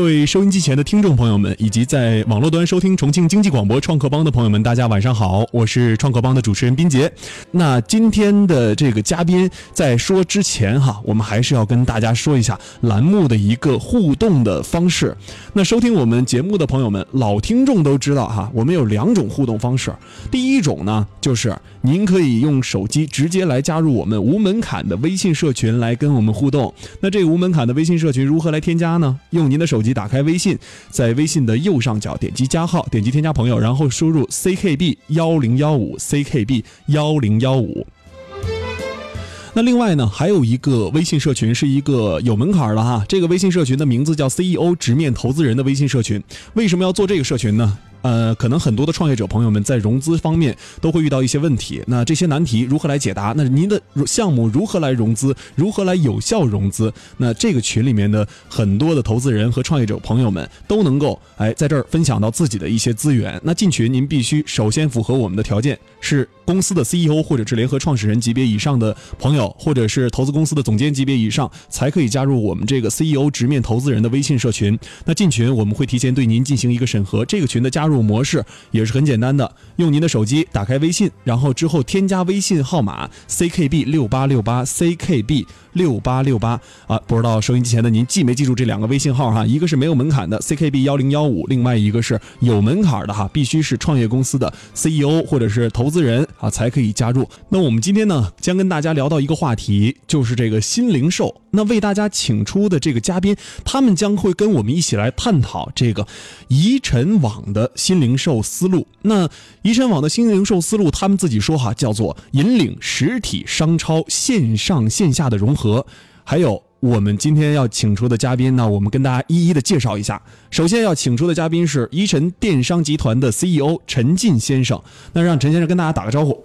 各位收音机前的听众朋友们，以及在网络端收听重庆经济广播创客帮的朋友们，大家晚上好，我是创客帮的主持人斌杰。那今天的这个嘉宾在说之前哈，我们还是要跟大家说一下栏目的一个互动的方式。那收听我们节目的朋友们，老听众都知道哈，我们有两种互动方式。第一种呢，就是您可以用手机直接来加入我们无门槛的微信社群来跟我们互动。那这个无门槛的微信社群如何来添加呢？用您的手机。打开微信，在微信的右上角点击加号，点击添加朋友，然后输入 ckb 幺零幺五 ckb 幺零幺五。那另外呢，还有一个微信社群是一个有门槛的哈，这个微信社群的名字叫 CEO 直面投资人的微信社群。为什么要做这个社群呢？呃，可能很多的创业者朋友们在融资方面都会遇到一些问题，那这些难题如何来解答？那您的项目如何来融资？如何来有效融资？那这个群里面的很多的投资人和创业者朋友们都能够哎在这儿分享到自己的一些资源。那进群您必须首先符合我们的条件，是公司的 CEO 或者是联合创始人级别以上的朋友，或者是投资公司的总监级别以上，才可以加入我们这个 CEO 直面投资人的微信社群。那进群我们会提前对您进行一个审核，这个群的加入。入模式也是很简单的，用您的手机打开微信，然后之后添加微信号码 ckb 六八六八 ckb 六八六八啊，不知道收音机前的您记没记住这两个微信号哈？一个是没有门槛的 ckb 幺零幺五，另外一个是有门槛的哈，必须是创业公司的 CEO 或者是投资人啊才可以加入。那我们今天呢将跟大家聊到一个话题，就是这个新零售。那为大家请出的这个嘉宾，他们将会跟我们一起来探讨这个宜晨网的新零售思路。那宜晨网的新零售思路，他们自己说哈，叫做引领实体商超线上线下的融合。还有我们今天要请出的嘉宾呢，我们跟大家一一的介绍一下。首先要请出的嘉宾是宜晨电商集团的 CEO 陈进先生。那让陈先生跟大家打个招呼。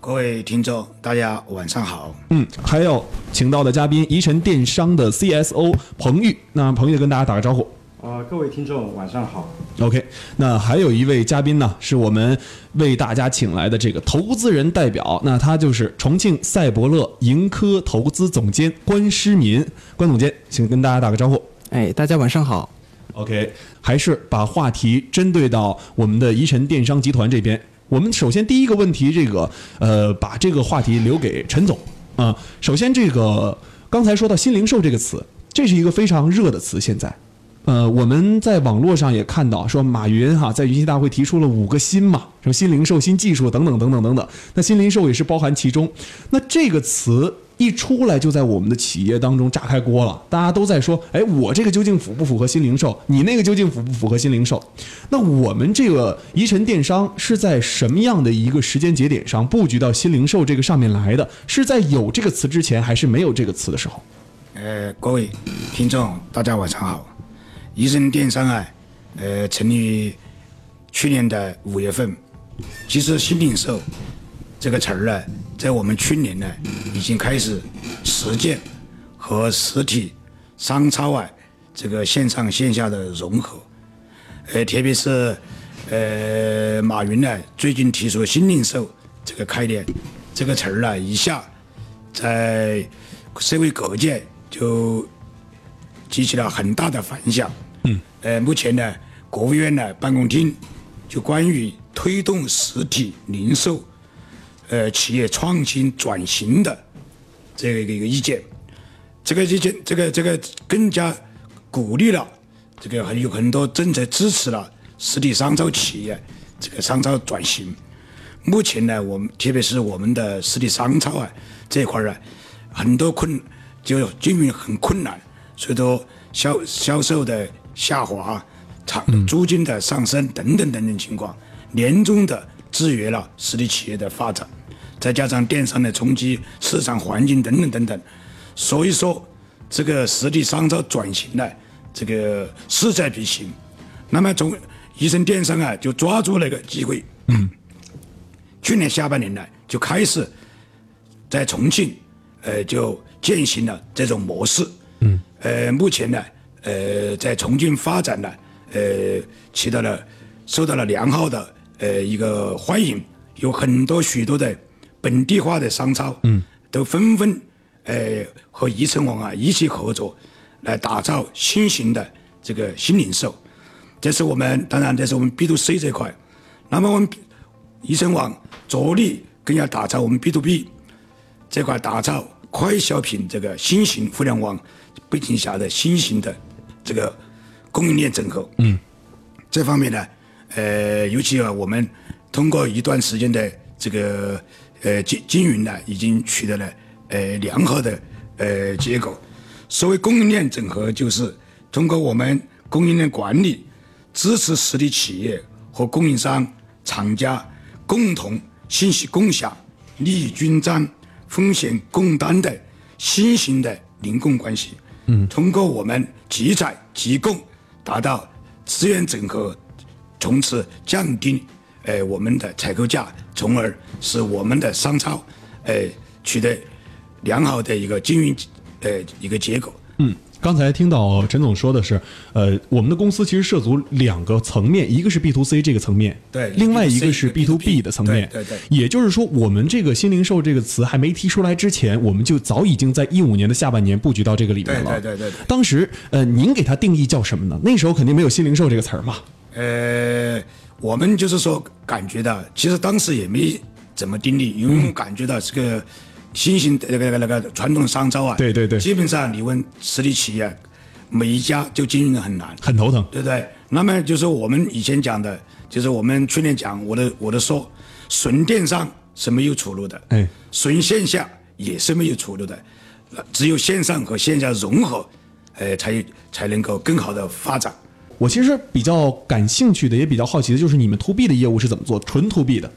各位听众，大家晚上好。嗯，还有请到的嘉宾，宜晨电商的 CSO 彭玉。那彭玉跟大家打个招呼。啊，各位听众晚上好。OK，那还有一位嘉宾呢，是我们为大家请来的这个投资人代表，那他就是重庆赛博乐盈科投资总监关诗民。关总监，请跟大家打个招呼。哎，大家晚上好。OK，还是把话题针对到我们的宜晨电商集团这边。我们首先第一个问题，这个呃，把这个话题留给陈总啊。首先，这个刚才说到新零售这个词，这是一个非常热的词。现在，呃，我们在网络上也看到说，马云哈在云栖大会提出了五个新嘛，什么新零售、新技术等等等等等等。那新零售也是包含其中。那这个词。一出来就在我们的企业当中炸开锅了，大家都在说：“哎，我这个究竟符不符合新零售？你那个究竟符不符合新零售？”那我们这个宜晨电商是在什么样的一个时间节点上布局到新零售这个上面来的？是在有这个词之前，还是没有这个词的时候？呃，各位听众，大家晚上好。宜晨电商啊，呃，成立于去年的五月份。其实新零售这个词儿呢。在我们去年呢，已经开始实践和实体商超啊这个线上线下的融合，呃，特别是呃马云呢最近提出新零售这个概念，这个词儿呢一下在社会各界就激起了很大的反响。嗯。呃，目前呢，国务院呢办公厅就关于推动实体零售。呃，企业创新转型的这个一个意见，这个意见，这个这个更加鼓励了这个还有很多政策支持了实体商超企业这个商超转型。目前呢，我们特别是我们的实体商超啊这一块儿啊，很多困就经营很困难，所以说销销售的下滑、厂租金的上升等等等等情况，严重的制约了实体企业的发展。再加上电商的冲击、市场环境等等等等，所以说这个实体商超转型呢，这个势在必行。那么从宜生电商啊，就抓住那个机会，去年下半年呢就开始在重庆，呃，就践行了这种模式。嗯。呃，目前呢，呃，在重庆发展呢，呃，起到了受到了良好的呃一个欢迎，有很多许多的。本地化的商超，嗯，都纷纷，呃，和宜城网啊一起合作，来打造新型的这个新零售，这是我们当然这是我们 B to C 这块。那么我们宜城网着力更要打造我们 B to B 这块，打造快消品这个新型互联网背景下的新型的这个供应链整合。嗯，这方面呢，呃，尤其啊，我们通过一段时间的这个呃经经营呢，已经取得了呃良好的呃结果。所谓供应链整合，就是通过我们供应链管理，支持实体企业和供应商、厂家共同信息共享、利益均沾、风险共担的新型的零供关系。嗯，通过我们集采集供，达到资源整合，从此降低呃我们的采购价，从而使我们的商超呃取得良好的一个经营。呃，一个结果。嗯，刚才听到陈总说的是，呃，我们的公司其实涉足两个层面，一个是 B to C 这个层面，对，另外一个是 B to B 的层面，对对。也就是说，我们这个新零售这个词还没提出来之前，我们就早已经在一五年的下半年布局到这个里面了。对对对对。当时，呃，您给它定义叫什么呢？那时候肯定没有新零售这个词儿嘛。呃，我们就是说感觉到，其实当时也没怎么定义，因为我们感觉到这个。新型的那个那个传统商超啊，对对对，基本上你问实体企业，每一家就经营的很难，很头疼，对不对？那么就是我们以前讲的，就是我们去年讲，我的我的说，纯电商是没有出路的，哎，纯线下也是没有出路的，只有线上和线下融合，呃，才才能够更好的发展。我其实比较感兴趣的，也比较好奇的，就是你们 to B 的业务是怎么做，纯 to B 的。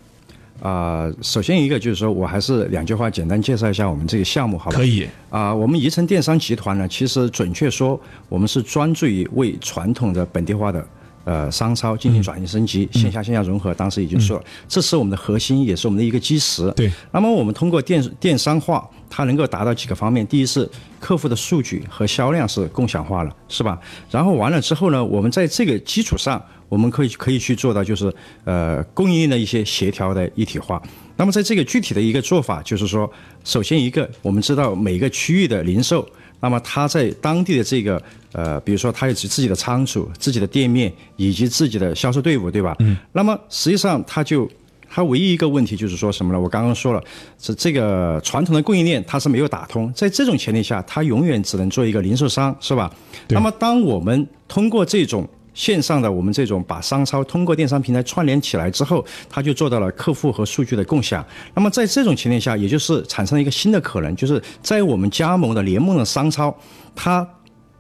啊，首先一个就是说我还是两句话简单介绍一下我们这个项目，好吧？可以。啊，我们宜城电商集团呢，其实准确说，我们是专注于为传统的本地化的呃商超进行转型升级，线下线下融合。当时已经说了，这是我们的核心，也是我们的一个基石。对。那么我们通过电电商化，它能够达到几个方面。第一是客户的数据和销量是共享化了，是吧？然后完了之后呢，我们在这个基础上。我们可以可以去做到，就是呃供应链的一些协调的一体化。那么在这个具体的一个做法，就是说，首先一个，我们知道每个区域的零售，那么他在当地的这个呃，比如说他有自己的仓储、自己的店面以及自己的销售队伍，对吧？嗯。那么实际上，他就他唯一一个问题就是说什么呢？我刚刚说了，这这个传统的供应链它是没有打通，在这种前提下，他永远只能做一个零售商，是吧？那么当我们通过这种线上的我们这种把商超通过电商平台串联起来之后，它就做到了客户和数据的共享。那么在这种情况下，也就是产生了一个新的可能，就是在我们加盟的联盟的商超，它，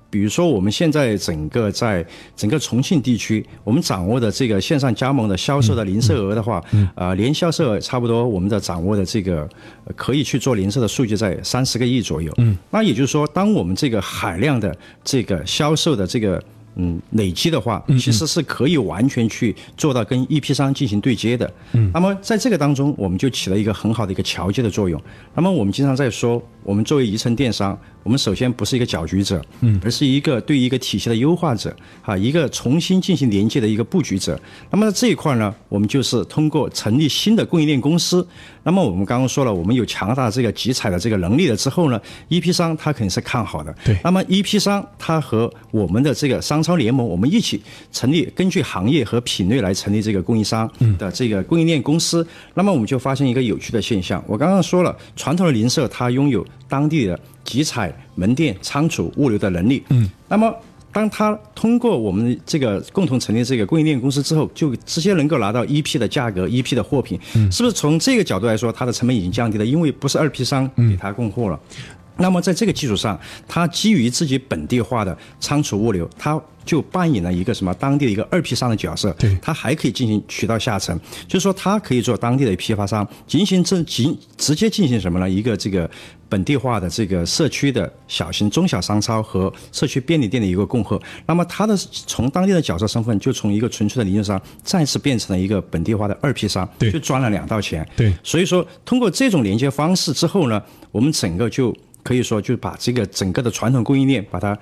比如说我们现在整个在整个重庆地区，我们掌握的这个线上加盟的销售的零售额的话，呃，年销售额差不多，我们的掌握的这个可以去做零售的数据在三十个亿左右。嗯，那也就是说，当我们这个海量的这个销售的这个。嗯，累积的话，其实是可以完全去做到跟 EP 商进行对接的。嗯，那么在这个当中，我们就起了一个很好的一个桥接的作用。那么我们经常在说，我们作为宜城电商。我们首先不是一个搅局者，嗯，而是一个对一个体系的优化者，哈，一个重新进行连接的一个布局者。那么这一块呢，我们就是通过成立新的供应链公司。那么我们刚刚说了，我们有强大的这个集采的这个能力了之后呢，，EP 商他肯定是看好的。对。那么 EP 商他和我们的这个商超联盟，我们一起成立，根据行业和品类来成立这个供应商的这个供应链公司。那么我们就发现一个有趣的现象，我刚刚说了，传统的零售它拥有当地的。集采、门店、仓储、物流的能力。嗯，那么当他通过我们这个共同成立这个供应链公司之后，就直接能够拿到一批的价格、一批的货品。嗯，是不是从这个角度来说，它的成本已经降低了？因为不是二批商给他供货了。那么在这个基础上，它基于自己本地化的仓储物流，它就扮演了一个什么当地的一个二批商的角色。对，它还可以进行渠道下沉，就是说它可以做当地的批发商，进行这进直接进行什么呢？一个这个本地化的这个社区的小型、中小商超和社区便利店的一个供货。那么它的从当地的角色身份，就从一个纯粹的零售商，再次变成了一个本地化的二批商，对，就赚了两道钱。对，所以说通过这种连接方式之后呢，我们整个就。可以说，就把这个整个的传统供应链把它，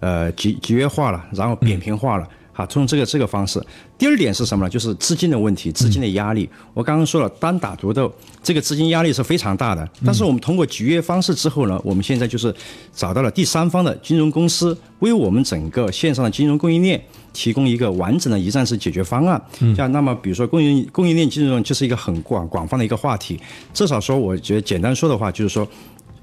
呃，集集约化了，然后扁平化了，好，从这个这个方式。第二点是什么呢？就是资金的问题，资金的压力。我刚刚说了，单打独斗，这个资金压力是非常大的。但是我们通过集约方式之后呢，我们现在就是找到了第三方的金融公司，为我们整个线上的金融供应链提供一个完整的一站式解决方案。像那么，比如说供应供应链金融就是一个很广广泛的一个话题。至少说，我觉得简单说的话，就是说，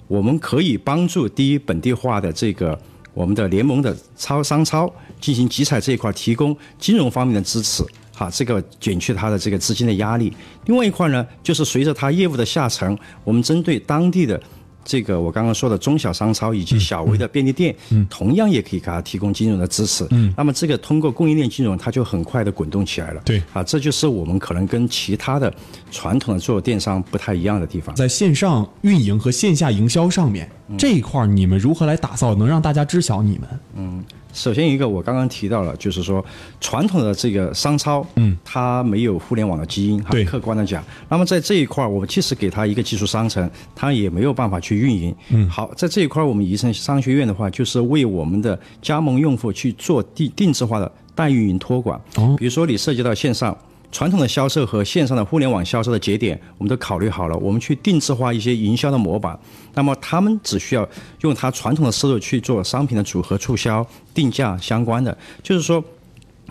我们可以帮助第一本地化的这个。我们的联盟的超商超进行集采这一块，提供金融方面的支持，哈，这个减去它的这个资金的压力。另外一块呢，就是随着它业务的下沉，我们针对当地的。这个我刚刚说的中小商超以及小微的便利店，同样也可以给它提供金融的支持。那么这个通过供应链金融，它就很快的滚动起来了。对，啊，这就是我们可能跟其他的传统的做电商不太一样的地方。在线上运营和线下营销上面这一块，你们如何来打造，能让大家知晓你们？嗯。首先一个，我刚刚提到了，就是说传统的这个商超，嗯，它没有互联网的基因，对，客观的讲。那么在这一块儿，我们即使给它一个技术商城，它也没有办法去运营。嗯，好，在这一块儿，我们宜城商学院的话，就是为我们的加盟用户去做定定制化的代运营托管。哦，比如说你涉及到线上。传统的销售和线上的互联网销售的节点，我们都考虑好了。我们去定制化一些营销的模板，那么他们只需要用他传统的思路去做商品的组合促销、定价相关的，就是说，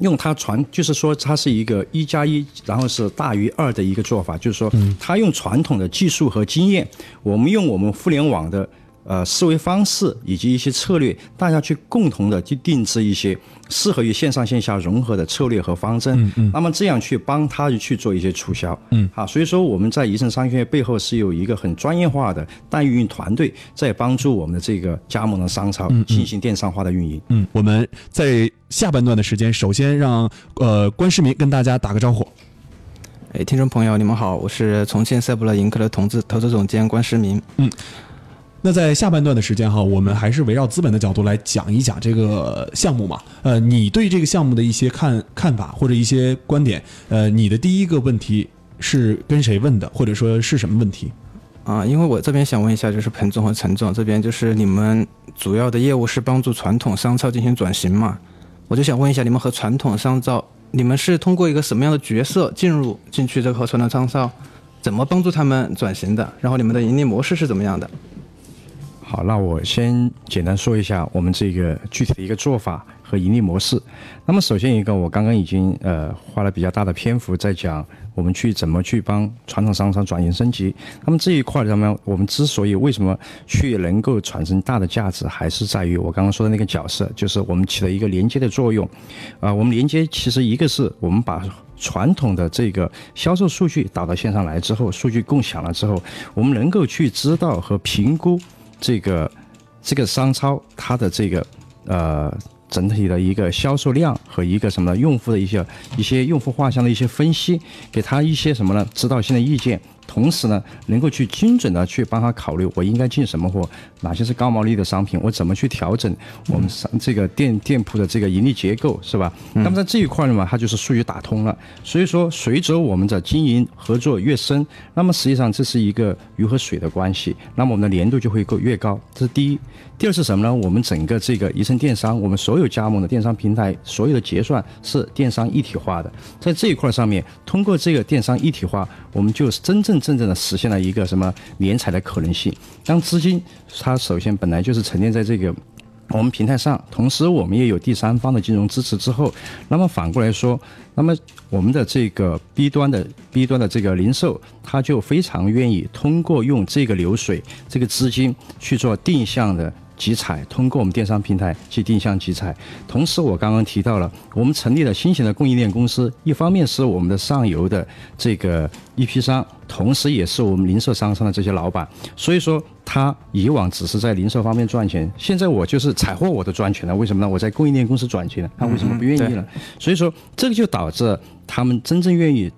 用它传，就是说它是一个一加一，然后是大于二的一个做法。就是说，他用传统的技术和经验，我们用我们互联网的。呃，思维方式以及一些策略，大家去共同的去定制一些适合于线上线下融合的策略和方针。嗯嗯。那么这样去帮他去做一些促销。嗯。好，所以说我们在宜城商学院背后是有一个很专业化的代运营团队在帮助我们的这个加盟的商超进行电商化的运营。嗯，我们在下半段的时间，首先让呃关世民跟大家打个招呼。哎，听众朋友，你们好，我是重庆赛博乐盈科的投资投资总监关世民。嗯。那在下半段的时间哈，我们还是围绕资本的角度来讲一讲这个项目嘛。呃，你对这个项目的一些看看法或者一些观点，呃，你的第一个问题是跟谁问的，或者说是什么问题？啊，因为我这边想问一下，就是彭总和陈总这边，就是你们主要的业务是帮助传统商超进行转型嘛？我就想问一下，你们和传统商超，你们是通过一个什么样的角色进入进去这个和传统商超，怎么帮助他们转型的？然后你们的盈利模式是怎么样的？好，那我先简单说一下我们这个具体的一个做法和盈利模式。那么首先一个，我刚刚已经呃花了比较大的篇幅在讲我们去怎么去帮传统商场转型升级。那么这一块上面，我们之所以为什么去能够产生大的价值，还是在于我刚刚说的那个角色，就是我们起了一个连接的作用。啊，我们连接其实一个是我们把传统的这个销售数据导到线上来之后，数据共享了之后，我们能够去知道和评估。这个这个商超它的这个呃整体的一个销售量和一个什么用户的一些一些用户画像的一些分析，给他一些什么呢指导性的意见。同时呢，能够去精准的去帮他考虑，我应该进什么货，哪些是高毛利的商品，我怎么去调整我们商这个店店铺的这个盈利结构，是吧？那么在这一块呢嘛，它就是数据打通了。所以说，随着我们的经营合作越深，那么实际上这是一个鱼和水的关系，那么我们的粘度就会够越高。这是第一。第二是什么呢？我们整个这个宜城电商，我们所有加盟的电商平台，所有的结算是电商一体化的。在这一块上面，通过这个电商一体化，我们就是真正真正的实现了一个什么联采的可能性。当资金它首先本来就是沉淀在这个我们平台上，同时我们也有第三方的金融支持之后，那么反过来说，那么我们的这个 B 端的 B 端的这个零售，它就非常愿意通过用这个流水、这个资金去做定向的。集采通过我们电商平台去定向集采，同时我刚刚提到了，我们成立了新型的供应链公司，一方面是我们的上游的这个一批商，同时也是我们零售商上的这些老板。所以说，他以往只是在零售方面赚钱，现在我就是采货我都赚钱了，为什么呢？我在供应链公司赚钱了，他为什么不愿意了？所以说，这个就导致他们真正愿意。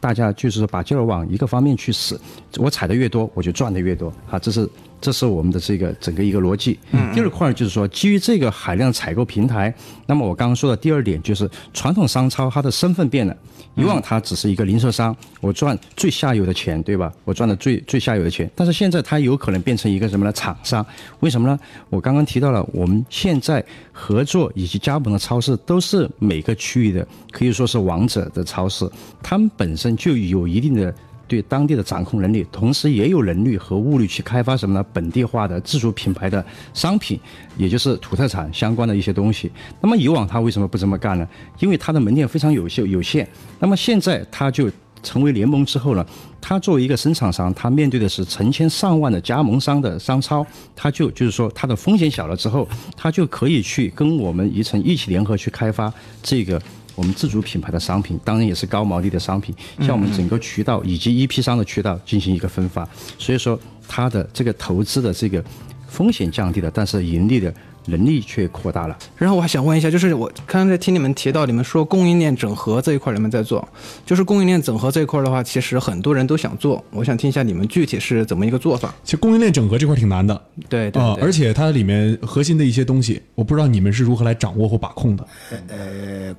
大家就是说把劲儿往一个方面去使，我采的越多，我就赚的越多。好，这是。这是我们的这个整个一个逻辑。第二块就是说，基于这个海量采购平台，那么我刚刚说的第二点就是传统商超它的身份变了。以往它只是一个零售商，我赚最下游的钱，对吧？我赚的最最下游的钱。但是现在它有可能变成一个什么呢？厂商？为什么呢？我刚刚提到了，我们现在合作以及加盟的超市都是每个区域的，可以说是王者的超市，他们本身就有一定的。对当地的掌控能力，同时也有能力和物力去开发什么呢？本地化的自主品牌的商品，也就是土特产相关的一些东西。那么以往他为什么不这么干呢？因为他的门店非常有限有限。那么现在他就成为联盟之后呢，他作为一个生产商，他面对的是成千上万的加盟商的商超，他就就是说他的风险小了之后，他就可以去跟我们宜城一起联合去开发这个。我们自主品牌的商品，当然也是高毛利的商品，向我们整个渠道以及一批商的渠道进行一个分发，所以说它的这个投资的这个风险降低了，但是盈利的能力却扩大了。然后我还想问一下，就是我刚刚在听你们提到，你们说供应链整合这一块你们在做，就是供应链整合这一块的话，其实很多人都想做，我想听一下你们具体是怎么一个做法。其实供应链整合这块挺难的，对对，而且它里面核心的一些东西，我不知道你们是如何来掌握或把控的。呃。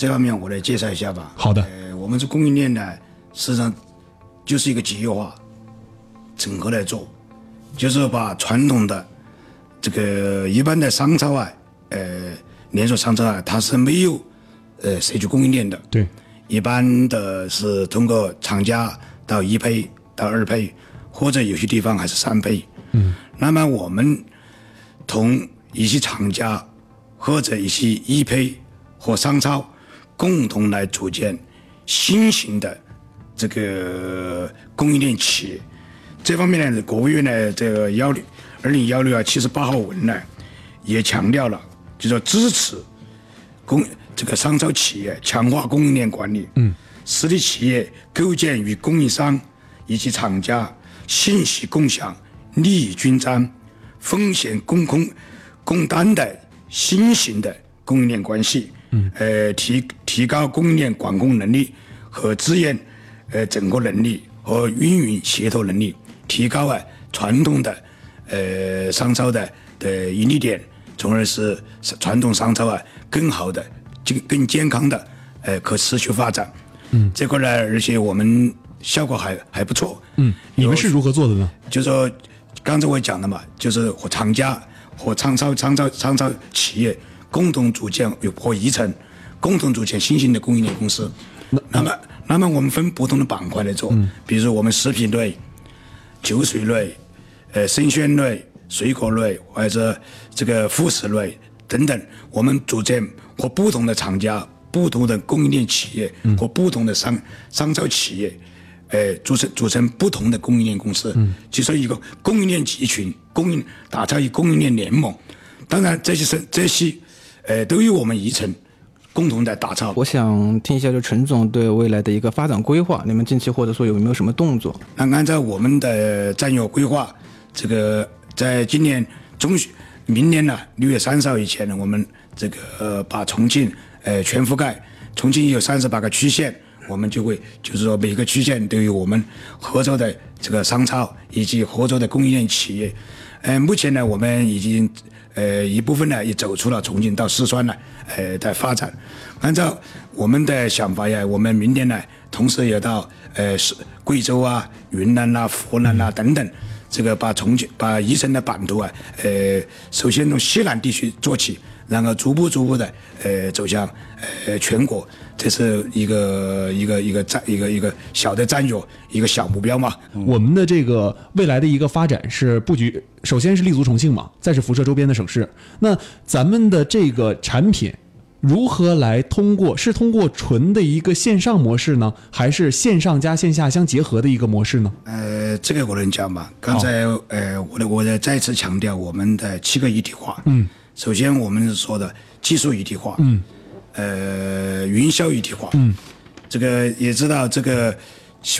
这方面我来介绍一下吧。好的。呃，我们这供应链呢，实际上就是一个集约化、整合来做，就是把传统的这个一般的商超啊，呃，连锁商超啊，它是没有呃社区供应链的。对。一般的是通过厂家到一配到二配，或者有些地方还是三配。嗯。那么我们同一些厂家或者一些一配和商超。共同来组建新型的这个供应链企业，这方面呢，国务院呢这个幺六二零幺六啊七十八号文呢，也强调了，就说支持供这个商超企业强化供应链管理，嗯，实体企业构建与供应商以及厂家信息共享、利益均沾、风险共控共担的新型的供应链关系。嗯，呃，提提高供应链管控能力和资源，呃，整个能力和运营协同能力，提高啊传统的呃商超的的盈利点，从而使传统商超啊更好的、更更健康的呃可持续发展。嗯，这块呢，而且我们效果还还不错。嗯，你们是如何做的呢？就说刚才我讲的嘛，就是和厂家和商超、商超、商超企业。共同组建有和宜城共同组建新型的供应链公司。那么，那么我们分不同的板块来做，比如我们食品类、酒水类、呃生鲜类、水果类，或者这个副食类等等，我们组建和不同的厂家、不同的供应链企业和不同的商商超企业，呃，组成组成不同的供应链公司，就说一个供应链集群，供应打造一供应链联盟。当然，这些是这些。呃，都有我们宜城共同在打造。我想听一下，就陈总对未来的一个发展规划，你们近期或者说有没有什么动作？那按照我们的战略规划，这个在今年中旬、明年呢六月三十号以前呢，我们这个呃把重庆呃全覆盖。重庆有三十八个区县，我们就会就是说每个区县都有我们合作的这个商超以及合作的供应链企业。呃，目前呢，我们已经。呃，一部分呢也走出了重庆到四川呢，呃，在发展。按照我们的想法呀，我们明年呢，同时也到呃是贵州啊、云南呐、湖南呐等等，这个把重庆、把宜城的版图啊，呃，首先从西南地区做起。然后逐步逐步的，呃，走向呃全国，这是一个一个一个战一个一个小的战略，一个小目标嘛。我们的这个未来的一个发展是布局，首先是立足重庆嘛，再是辐射周边的省市。那咱们的这个产品如何来通过？是通过纯的一个线上模式呢，还是线上加线下相结合的一个模式呢？呃，这个我能讲吧。刚才呃，我的我再再次强调我们的七个一体化。嗯。首先，我们说的技术一体化，嗯，呃，云销一体化，嗯，这个也知道，这个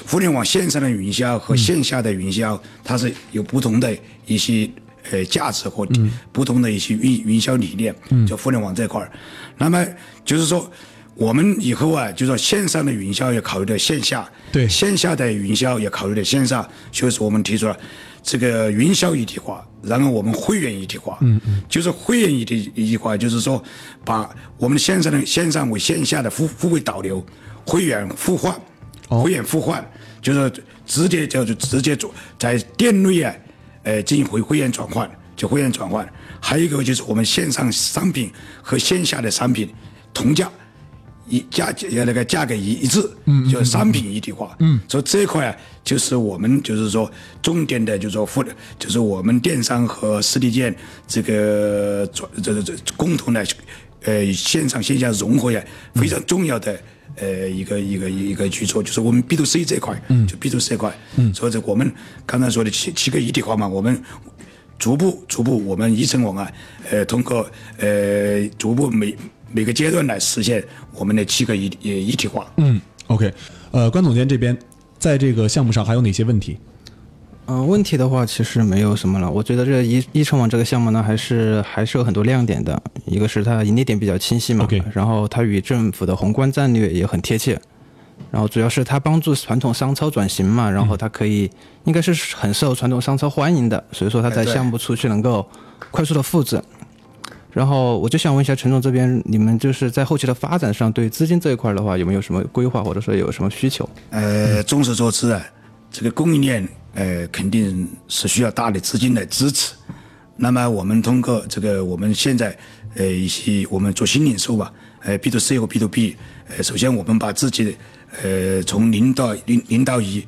互联网线上的云销和线下的云销，它是有不同的一些呃价值和不同的一些云云销理念，就互联网这块儿。那么就是说，我们以后啊，就说线上的营销也考虑到线下，对。线下的营销也考虑到线上，所以说我们提出了这个营销一体化，然后我们会员一体化，嗯嗯，就是会员一体一体化，就是说把我们线上的线上为线下的互互为导流，会员互换，会员互换，就是直接叫做直接做在店内啊，呃进行会会员转换，就会员转换，还有一个就是我们线上商品和线下的商品同价。一价呃那个价格一一致，嗯，就是商品一体化，嗯，所以这一块啊，就是我们就是说重点的，就是说互，就是我们电商和实体店这个转这这这共同的，呃线上线下融合呀，非常重要的呃一个一个一个举措，就是我们 B to C 这一块，嗯，就 B to C 这块，嗯，所以这我们刚才说的七七个一体化嘛，我们逐步逐步我们一层网啊，呃通过呃逐步每。每个阶段来实现我们的七个一一体化。嗯，OK，呃，关总监这边在这个项目上还有哪些问题？嗯，问题的话其实没有什么了。我觉得这一一城网这个项目呢，还是还是有很多亮点的。一个是它盈利点比较清晰嘛，OK，然后它与政府的宏观战略也很贴切。然后主要是它帮助传统商超转型嘛，然后它可以应该是很受传统商超欢迎的，所以说它在项目出去能够快速的复制。然后我就想问一下陈总这边，你们就是在后期的发展上，对资金这一块的话，有没有什么规划，或者说有什么需求？呃，众所周知啊，这个供应链呃肯定是需要大的资金来支持。那么我们通过这个我们现在呃一些我们做新零售吧，呃 B to C 和 B to B，呃首先我们把自己呃从零到零零到一，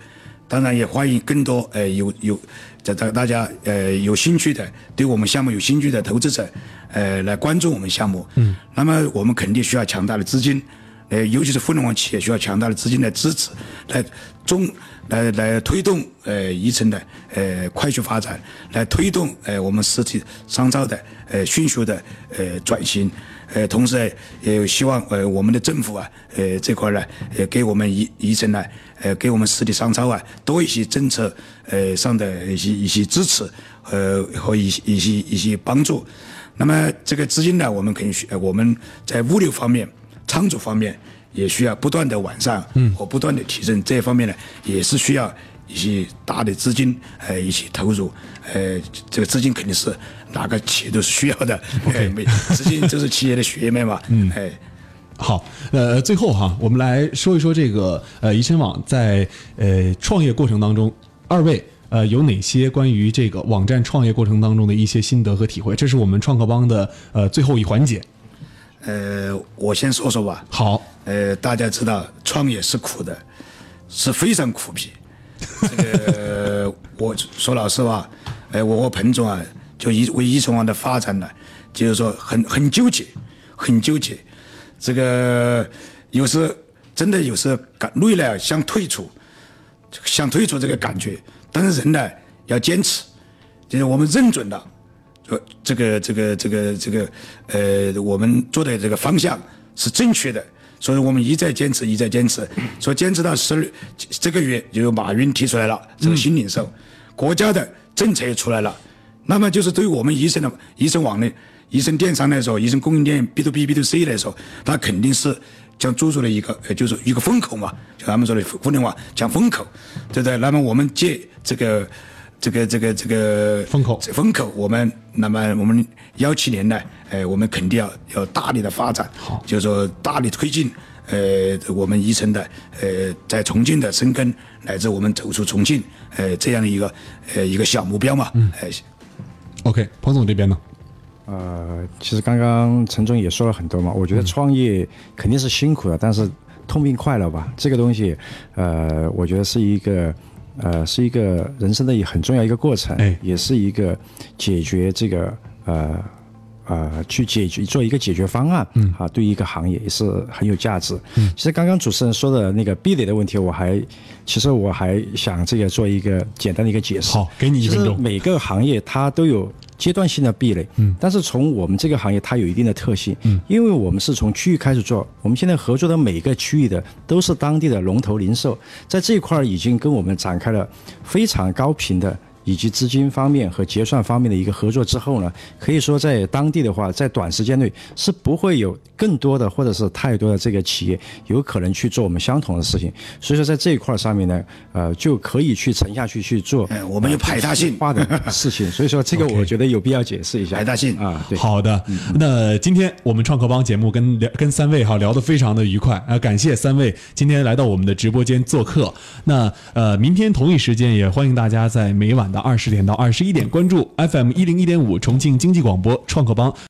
当然也欢迎更多呃有有。在大大家呃有兴趣的，对我们项目有兴趣的投资者，呃来关注我们项目。嗯。那么我们肯定需要强大的资金，呃尤其是互联网企业需要强大的资金来支持，来中来来推动呃宜城的呃快速发展，来推动呃我们实体商超的呃迅速的呃转型。呃，同时呢也希望呃我们的政府啊，呃这块呢，也给我们宜宜城呢，呃给我们实体商超啊多一些政策呃上的一些一些支持，呃和一些一些一些帮助。那么这个资金呢，我们肯定需我们在物流方面、仓储方面也需要不断的完善和不断的提升，这一方面呢也是需要。一些大的资金，呃，一起投入，呃，这个资金肯定是哪个企业都是需要的。OK，资金就是企业的血脉嘛。嗯，哎，好，呃，最后哈，我们来说一说这个呃，宜晨网在呃创业过程当中，二位呃有哪些关于这个网站创业过程当中的一些心得和体会？这是我们创客帮的呃最后一环节。呃，我先说说吧。好，呃，大家知道创业是苦的，是非常苦逼。这个 我说老实话，哎，我和彭总啊，就一为一重网的发展呢，就是说很很纠结，很纠结。这个有时真的有时感累了想退出，想退出这个感觉，但是人呢要坚持，就是我们认准了，说这个这个这个这个呃，我们做的这个方向是正确的。所以我们一再坚持，一再坚持，所以坚持到十二这个月，就有马云提出来了这个新零售，国家的政策也出来了，那么就是对于我们宜城的宜城网呢宜城电商来说，宜城供应链 B to B B to C 来说，它肯定是将做出了一个，呃，就是一个风口嘛，就他们说的互联网讲风口，对不对？那么我们借这个。这个这个这个风口，风口，我们那么我们幺七年呢，呃，我们肯定要要大力的发展，好，就是说大力推进，呃，我们宜城的，呃，在重庆的生根，乃至我们走出重庆，呃，这样的一个呃一个小目标嘛，嗯，哎，OK，彭总这边呢？呃，其实刚刚陈总也说了很多嘛，我觉得创业肯定是辛苦的，但是痛并快乐吧，这个东西，呃，我觉得是一个。呃，是一个人生的一很重要一个过程，也是一个解决这个呃呃去解决做一个解决方案，嗯，啊，对一个行业也是很有价值。嗯，其实刚刚主持人说的那个壁垒的问题，我还其实我还想这个做一个简单的一个解释。好，给你一分钟。每个行业它都有。阶段性的壁垒，嗯，但是从我们这个行业，它有一定的特性，嗯，因为我们是从区域开始做，我们现在合作的每个区域的都是当地的龙头零售，在这一块儿已经跟我们展开了非常高频的以及资金方面和结算方面的一个合作之后呢，可以说在当地的话，在短时间内是不会有更多的或者是太多的这个企业有可能去做我们相同的事情。所以说在这一块上面呢，呃，就可以去沉下去去做哎，我们有排他性化的事情。所以说这个我 觉得有必要解释一下排他性啊，对。好的，那今天我们创客帮节目跟聊跟三位哈聊得非常的愉快啊、感谢三位今天来到我们的直播间做客。那呃，明天同一时间也欢迎大家在每到二十点到二十一点关注 FM 一零一点五重庆经济广播创客帮。